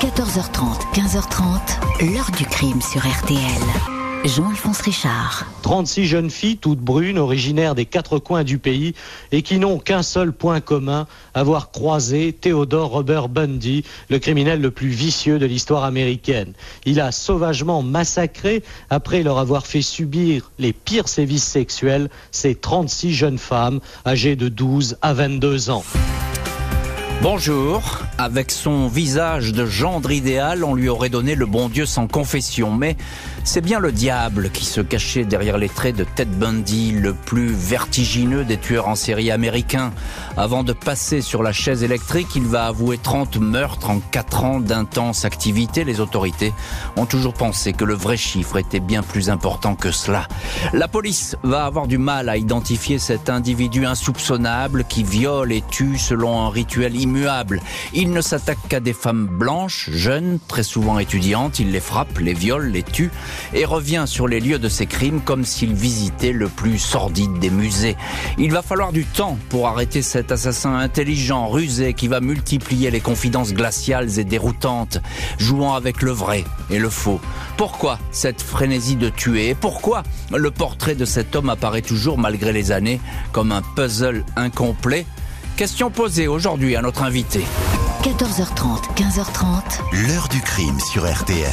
14h30, 15h30, l'heure du crime sur RTL. Jean-Alphonse Richard. 36 jeunes filles, toutes brunes, originaires des quatre coins du pays et qui n'ont qu'un seul point commun, avoir croisé Theodore Robert Bundy, le criminel le plus vicieux de l'histoire américaine. Il a sauvagement massacré, après leur avoir fait subir les pires sévices sexuels, ces 36 jeunes femmes âgées de 12 à 22 ans. Bonjour. Avec son visage de gendre idéal, on lui aurait donné le bon Dieu sans confession. Mais c'est bien le diable qui se cachait derrière les traits de Ted Bundy, le plus vertigineux des tueurs en série américains. Avant de passer sur la chaise électrique, il va avouer 30 meurtres en 4 ans d'intense activité. Les autorités ont toujours pensé que le vrai chiffre était bien plus important que cela. La police va avoir du mal à identifier cet individu insoupçonnable qui viole et tue selon un rituel immuable. Ne s'attaque qu'à des femmes blanches, jeunes, très souvent étudiantes. Il les frappe, les viole, les tue et revient sur les lieux de ses crimes comme s'il visitait le plus sordide des musées. Il va falloir du temps pour arrêter cet assassin intelligent, rusé, qui va multiplier les confidences glaciales et déroutantes, jouant avec le vrai et le faux. Pourquoi cette frénésie de tuer? Et pourquoi le portrait de cet homme apparaît toujours, malgré les années, comme un puzzle incomplet? Question posée aujourd'hui à notre invité. 14h30, 15h30. L'heure du crime sur RTL.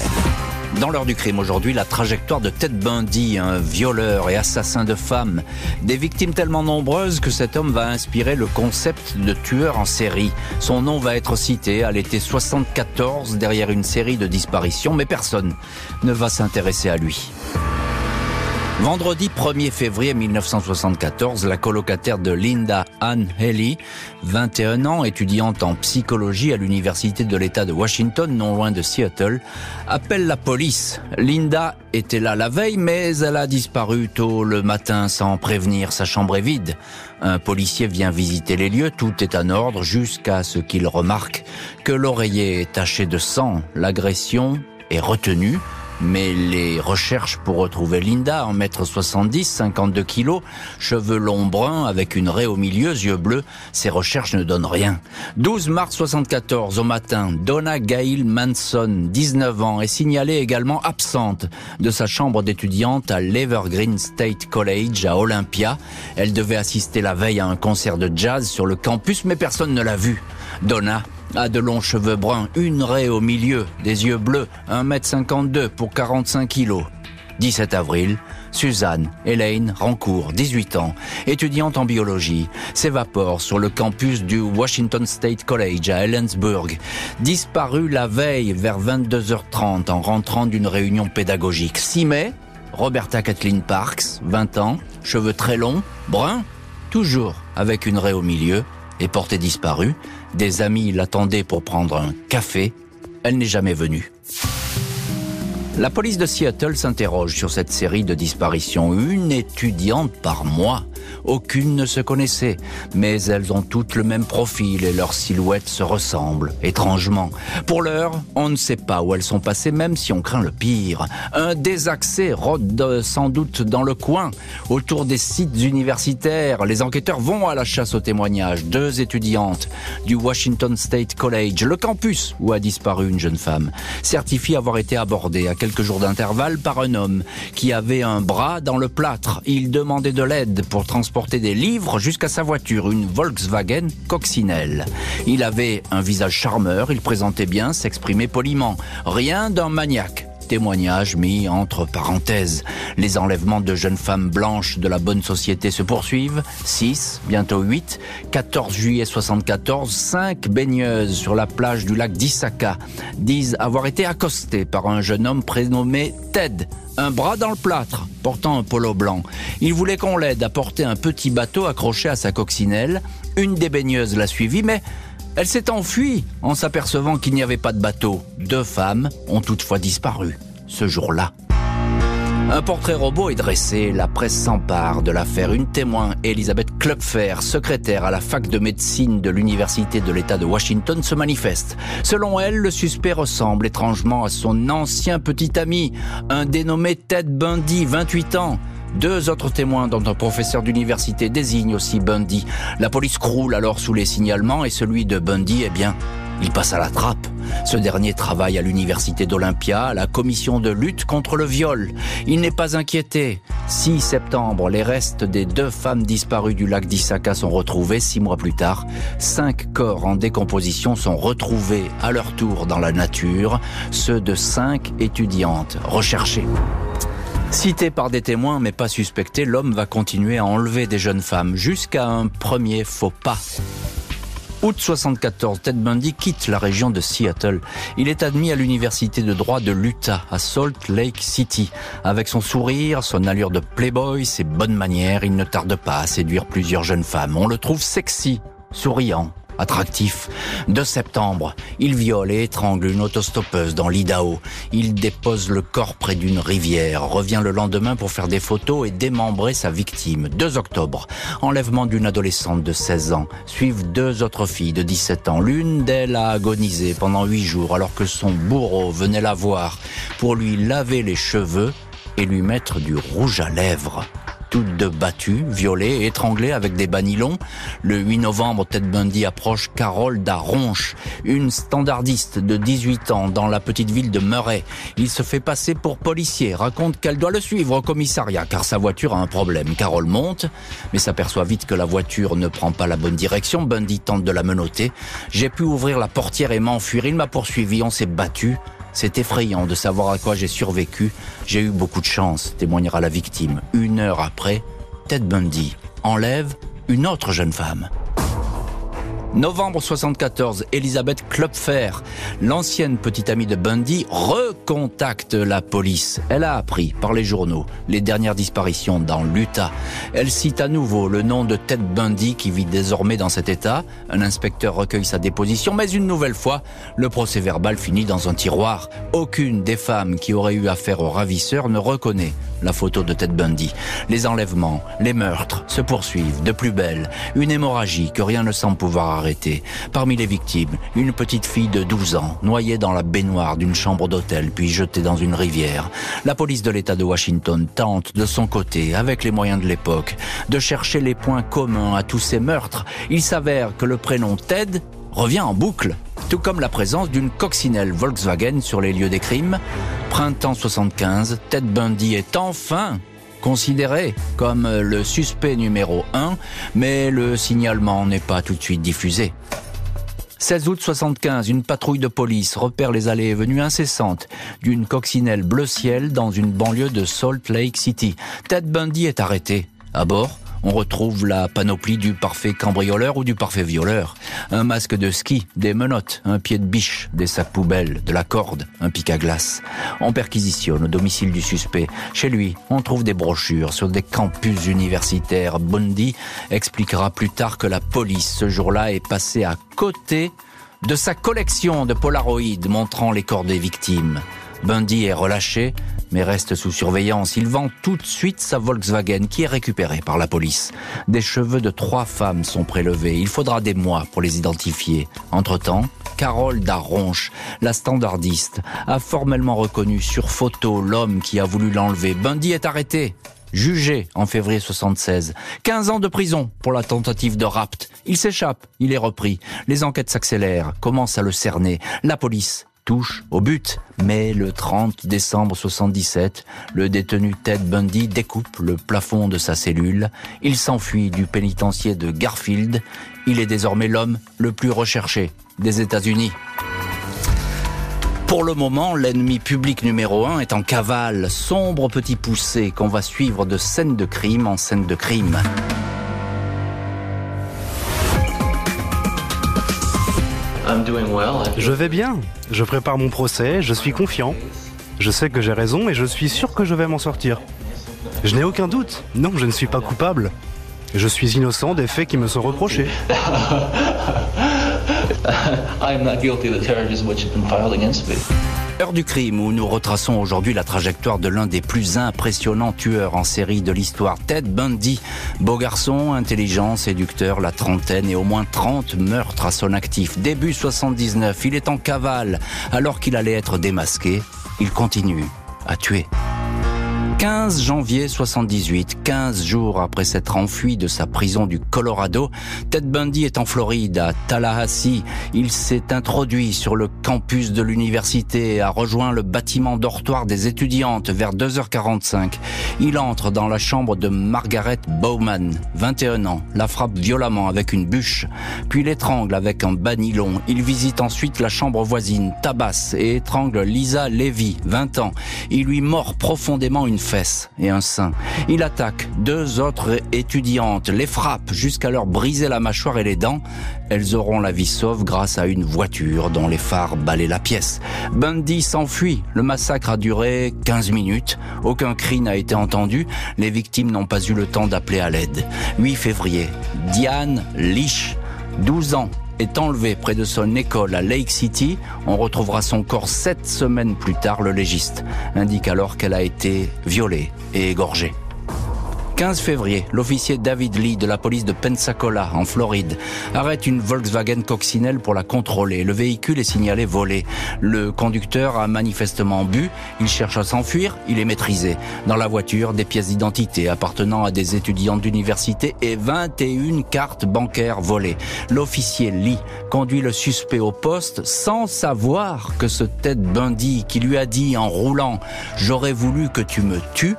Dans l'heure du crime aujourd'hui, la trajectoire de Ted Bundy, un violeur et assassin de femmes. Des victimes tellement nombreuses que cet homme va inspirer le concept de tueur en série. Son nom va être cité à l'été 74 derrière une série de disparitions, mais personne ne va s'intéresser à lui. Vendredi 1er février 1974, la colocataire de Linda Ann Haley, 21 ans, étudiante en psychologie à l'université de l'État de Washington, non loin de Seattle, appelle la police. Linda était là la veille, mais elle a disparu tôt le matin sans prévenir. Sa chambre est vide. Un policier vient visiter les lieux, tout est en ordre jusqu'à ce qu'il remarque que l'oreiller est taché de sang. L'agression est retenue mais les recherches pour retrouver Linda, en mètre 70, 52 kilos, cheveux longs bruns avec une raie au milieu, yeux bleus, ces recherches ne donnent rien. 12 mars 74 au matin, Donna Gail Manson, 19 ans, est signalée également absente de sa chambre d'étudiante à l'Evergreen State College à Olympia. Elle devait assister la veille à un concert de jazz sur le campus, mais personne ne l'a vue. Donna a de longs cheveux bruns, une raie au milieu, des yeux bleus, 1m52 pour 45 kilos. 17 avril, Suzanne Elaine Rancourt, 18 ans, étudiante en biologie, s'évapore sur le campus du Washington State College à Ellensburg, disparue la veille vers 22h30 en rentrant d'une réunion pédagogique. 6 mai, Roberta Kathleen Parks, 20 ans, cheveux très longs, bruns, toujours avec une raie au milieu, et portée disparue. Des amis l'attendaient pour prendre un café. Elle n'est jamais venue. La police de Seattle s'interroge sur cette série de disparitions. Une étudiante par mois. Aucune ne se connaissait, mais elles ont toutes le même profil et leurs silhouettes se ressemblent, étrangement. Pour l'heure, on ne sait pas où elles sont passées, même si on craint le pire. Un désaccès rôde sans doute dans le coin, autour des sites universitaires. Les enquêteurs vont à la chasse aux témoignages. Deux étudiantes du Washington State College, le campus où a disparu une jeune femme, certifient avoir été abordées à quelques jours d'intervalle par un homme qui avait un bras dans le plâtre. Il demandait de l'aide pour transporter des livres jusqu'à sa voiture, une Volkswagen coccinelle. Il avait un visage charmeur, il présentait bien, s'exprimait poliment. Rien d'un maniaque témoignage mis entre parenthèses. Les enlèvements de jeunes femmes blanches de la bonne société se poursuivent. 6, bientôt 8. 14 juillet 74, 5 baigneuses sur la plage du lac d'Issaka disent avoir été accostées par un jeune homme prénommé Ted, un bras dans le plâtre, portant un polo blanc. Il voulait qu'on l'aide à porter un petit bateau accroché à sa coccinelle. Une des baigneuses l'a suivi, mais elle s'est enfuie en s'apercevant qu'il n'y avait pas de bateau. Deux femmes ont toutefois disparu ce jour-là. Un portrait robot est dressé, la presse s'empare de l'affaire. Une témoin, Elisabeth Klopfer, secrétaire à la fac de médecine de l'Université de l'État de Washington, se manifeste. Selon elle, le suspect ressemble étrangement à son ancien petit ami, un dénommé Ted Bundy, 28 ans. Deux autres témoins, dont un professeur d'université, désignent aussi Bundy. La police croule alors sous les signalements et celui de Bundy, eh bien, Il passe à la trappe. Ce dernier travaille à l'université d'Olympia, à la commission de lutte contre le viol. Il n'est pas inquiété. 6 septembre, les restes des deux femmes disparues du lac d'Issaka sont retrouvés. Six mois plus tard, cinq corps en décomposition sont retrouvés à leur tour dans la nature, ceux de cinq étudiantes recherchées. Cité par des témoins mais pas suspecté, l'homme va continuer à enlever des jeunes femmes jusqu'à un premier faux pas. Août 74, Ted Bundy quitte la région de Seattle. Il est admis à l'université de droit de l'Utah, à Salt Lake City. Avec son sourire, son allure de playboy, ses bonnes manières, il ne tarde pas à séduire plusieurs jeunes femmes. On le trouve sexy, souriant, attractif. De septembre, il viole et étrangle une autostoppeuse dans l'Idaho. Il dépose le corps près d'une rivière, revient le lendemain pour faire des photos et démembrer sa victime. 2 octobre, enlèvement d'une adolescente de 16 ans. Suivent deux autres filles de 17 ans. L'une d'elles a agonisé pendant 8 jours alors que son bourreau venait la voir pour lui laver les cheveux et lui mettre du rouge à lèvres toutes battues, violées, étranglées avec des banilons. Le 8 novembre, Ted Bundy approche Carole Daronche, une standardiste de 18 ans dans la petite ville de Murray. Il se fait passer pour policier, raconte qu'elle doit le suivre au commissariat car sa voiture a un problème. Carole monte, mais s'aperçoit vite que la voiture ne prend pas la bonne direction. Bundy tente de la menotter. J'ai pu ouvrir la portière et m'enfuir. Il m'a poursuivi, on s'est battu. C'est effrayant de savoir à quoi j'ai survécu. J'ai eu beaucoup de chance, témoignera la victime. Une heure après, Ted Bundy enlève une autre jeune femme. Novembre 74, Elisabeth Klopfer, l'ancienne petite amie de Bundy, recontacte la police. Elle a appris par les journaux les dernières disparitions dans l'Utah. Elle cite à nouveau le nom de Ted Bundy qui vit désormais dans cet état. Un inspecteur recueille sa déposition, mais une nouvelle fois, le procès verbal finit dans un tiroir. Aucune des femmes qui auraient eu affaire au ravisseur ne reconnaît la photo de Ted Bundy. Les enlèvements, les meurtres se poursuivent de plus belle. Une hémorragie que rien ne semble pouvoir Parmi les victimes, une petite fille de 12 ans, noyée dans la baignoire d'une chambre d'hôtel, puis jetée dans une rivière. La police de l'État de Washington tente, de son côté, avec les moyens de l'époque, de chercher les points communs à tous ces meurtres. Il s'avère que le prénom Ted revient en boucle, tout comme la présence d'une coccinelle Volkswagen sur les lieux des crimes. Printemps 75, Ted Bundy est enfin considéré comme le suspect numéro 1, mais le signalement n'est pas tout de suite diffusé. 16 août 75, une patrouille de police repère les allées et venues incessantes d'une coccinelle bleu ciel dans une banlieue de Salt Lake City. Ted Bundy est arrêté. À bord, on retrouve la panoplie du parfait cambrioleur ou du parfait violeur. Un masque de ski, des menottes, un pied de biche, des sacs poubelles, de la corde, un pic à glace. On perquisitionne au domicile du suspect. Chez lui, on trouve des brochures sur des campus universitaires. Bundy expliquera plus tard que la police, ce jour-là, est passée à côté de sa collection de polaroïdes montrant les corps des victimes. Bundy est relâché, mais reste sous surveillance. Il vend tout de suite sa Volkswagen qui est récupérée par la police. Des cheveux de trois femmes sont prélevés. Il faudra des mois pour les identifier. Entre-temps, Carole Daronche, la standardiste, a formellement reconnu sur photo l'homme qui a voulu l'enlever. Bundy est arrêté jugé en février 76. 15 ans de prison pour la tentative de rapt. Il s'échappe, il est repris. Les enquêtes s'accélèrent, commencent à le cerner. La police touche au but. Mais le 30 décembre 77, le détenu Ted Bundy découpe le plafond de sa cellule. Il s'enfuit du pénitencier de Garfield. Il est désormais l'homme le plus recherché des États-Unis. Pour le moment, l'ennemi public numéro un est en cavale, sombre petit poussé qu'on va suivre de scène de crime en scène de crime. Je vais bien. Je prépare mon procès, je suis confiant. Je sais que j'ai raison et je suis sûr que je vais m'en sortir. Je n'ai aucun doute. Non, je ne suis pas coupable. Je suis innocent des faits qui me sont reprochés. Heure du crime où nous retraçons aujourd'hui la trajectoire de l'un des plus impressionnants tueurs en série de l'histoire, Ted Bundy. Beau garçon, intelligent, séducteur, la trentaine et au moins 30 meurtres à son actif. Début 79, il est en cavale. Alors qu'il allait être démasqué, il continue à tuer. 15 janvier 78, 15 jours après s'être enfui de sa prison du Colorado, Ted Bundy est en Floride, à Tallahassee. Il s'est introduit sur le campus de l'université a rejoint le bâtiment dortoir des étudiantes vers 2h45. Il entre dans la chambre de Margaret Bowman, 21 ans, la frappe violemment avec une bûche, puis l'étrangle avec un banilon. Il visite ensuite la chambre voisine, tabasse et étrangle Lisa Levy, 20 ans. Il lui mord profondément une et un sein. Il attaque deux autres étudiantes, les frappe jusqu'à leur briser la mâchoire et les dents. Elles auront la vie sauve grâce à une voiture dont les phares balaient la pièce. Bundy s'enfuit. Le massacre a duré 15 minutes. Aucun cri n'a été entendu. Les victimes n'ont pas eu le temps d'appeler à l'aide. 8 février. Diane Lich, 12 ans, est enlevé près de son école à Lake City. On retrouvera son corps sept semaines plus tard. Le légiste indique alors qu'elle a été violée et égorgée. 15 février, l'officier David Lee de la police de Pensacola, en Floride, arrête une Volkswagen coccinelle pour la contrôler. Le véhicule est signalé volé. Le conducteur a manifestement bu, il cherche à s'enfuir, il est maîtrisé. Dans la voiture, des pièces d'identité appartenant à des étudiants d'université et 21 cartes bancaires volées. L'officier Lee conduit le suspect au poste sans savoir que ce tête Bundy qui lui a dit en roulant « J'aurais voulu que tu me tues »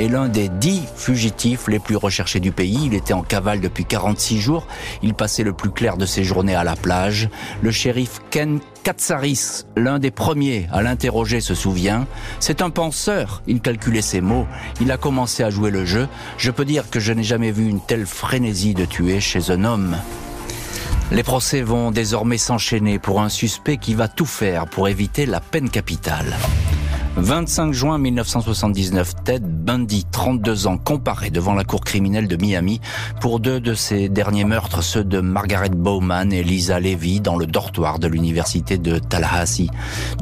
est l'un des dix fugitifs les plus recherchés du pays. Il était en cavale depuis 46 jours. Il passait le plus clair de ses journées à la plage. Le shérif Ken Katsaris, l'un des premiers à l'interroger, se souvient. C'est un penseur. Il calculait ses mots. Il a commencé à jouer le jeu. Je peux dire que je n'ai jamais vu une telle frénésie de tuer chez un homme. Les procès vont désormais s'enchaîner pour un suspect qui va tout faire pour éviter la peine capitale. 25 juin 1979, Ted Bundy, 32 ans, comparé devant la cour criminelle de Miami pour deux de ses derniers meurtres, ceux de Margaret Bowman et Lisa Levy dans le dortoir de l'université de Tallahassee.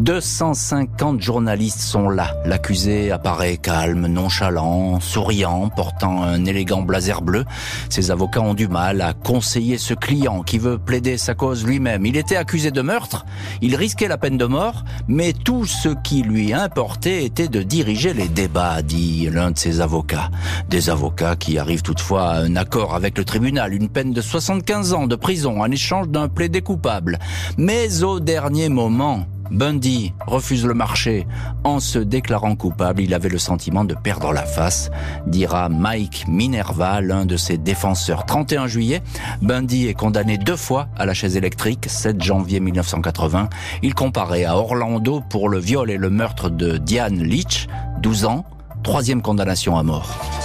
250 journalistes sont là. L'accusé apparaît calme, nonchalant, souriant, portant un élégant blazer bleu. Ses avocats ont du mal à conseiller ce client qui veut plaider sa cause lui-même. Il était accusé de meurtre, il risquait la peine de mort, mais tout ce qui lui importe était de diriger les débats, dit l'un de ses avocats. Des avocats qui arrivent toutefois à un accord avec le tribunal, une peine de 75 ans de prison en échange d'un plaidé coupable. Mais au dernier moment, Bundy refuse le marché. En se déclarant coupable, il avait le sentiment de perdre la face, dira Mike Minerva, l'un de ses défenseurs. 31 juillet, Bundy est condamné deux fois à la chaise électrique, 7 janvier 1980. Il comparait à Orlando pour le viol et le meurtre de Diane Leach, 12 ans, troisième condamnation à mort.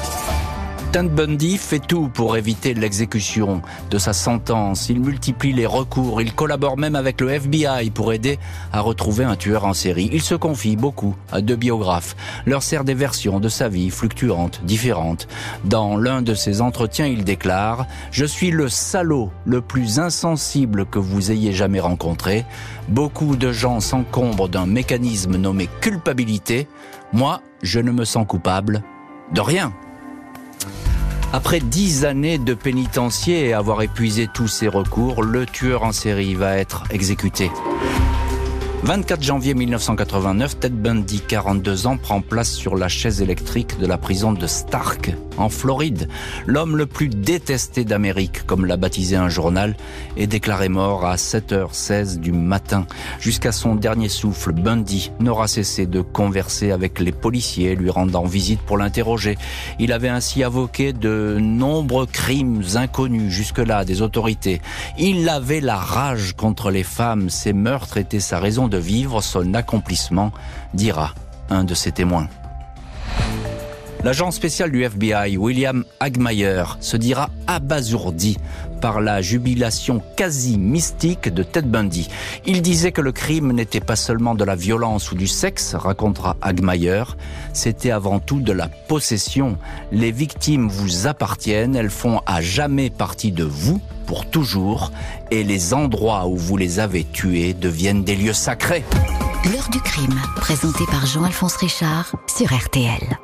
Ted Bundy fait tout pour éviter l'exécution de sa sentence. Il multiplie les recours. Il collabore même avec le FBI pour aider à retrouver un tueur en série. Il se confie beaucoup à deux biographes, leur sert des versions de sa vie fluctuantes, différentes. Dans l'un de ses entretiens, il déclare « Je suis le salaud le plus insensible que vous ayez jamais rencontré. Beaucoup de gens s'encombrent d'un mécanisme nommé culpabilité. Moi, je ne me sens coupable de rien. Après dix années de pénitencier et avoir épuisé tous ses recours, le tueur en série va être exécuté. 24 janvier 1989, Ted Bundy, 42 ans, prend place sur la chaise électrique de la prison de Stark, en Floride. L'homme le plus détesté d'Amérique, comme l'a baptisé un journal, est déclaré mort à 7h16 du matin. Jusqu'à son dernier souffle, Bundy n'aura cessé de converser avec les policiers, lui rendant visite pour l'interroger. Il avait ainsi avoqué de nombreux crimes inconnus jusque-là des autorités. Il avait la rage contre les femmes. Ces meurtres étaient sa raison de vivre son accomplissement, dira un de ses témoins. L'agent spécial du FBI, William Hagmeyer, se dira abasourdi par la jubilation quasi mystique de Ted Bundy. Il disait que le crime n'était pas seulement de la violence ou du sexe, racontera Hagmeyer, c'était avant tout de la possession. Les victimes vous appartiennent, elles font à jamais partie de vous, pour toujours, et les endroits où vous les avez tués deviennent des lieux sacrés. L'heure du crime, présenté par Jean-Alphonse Richard sur RTL.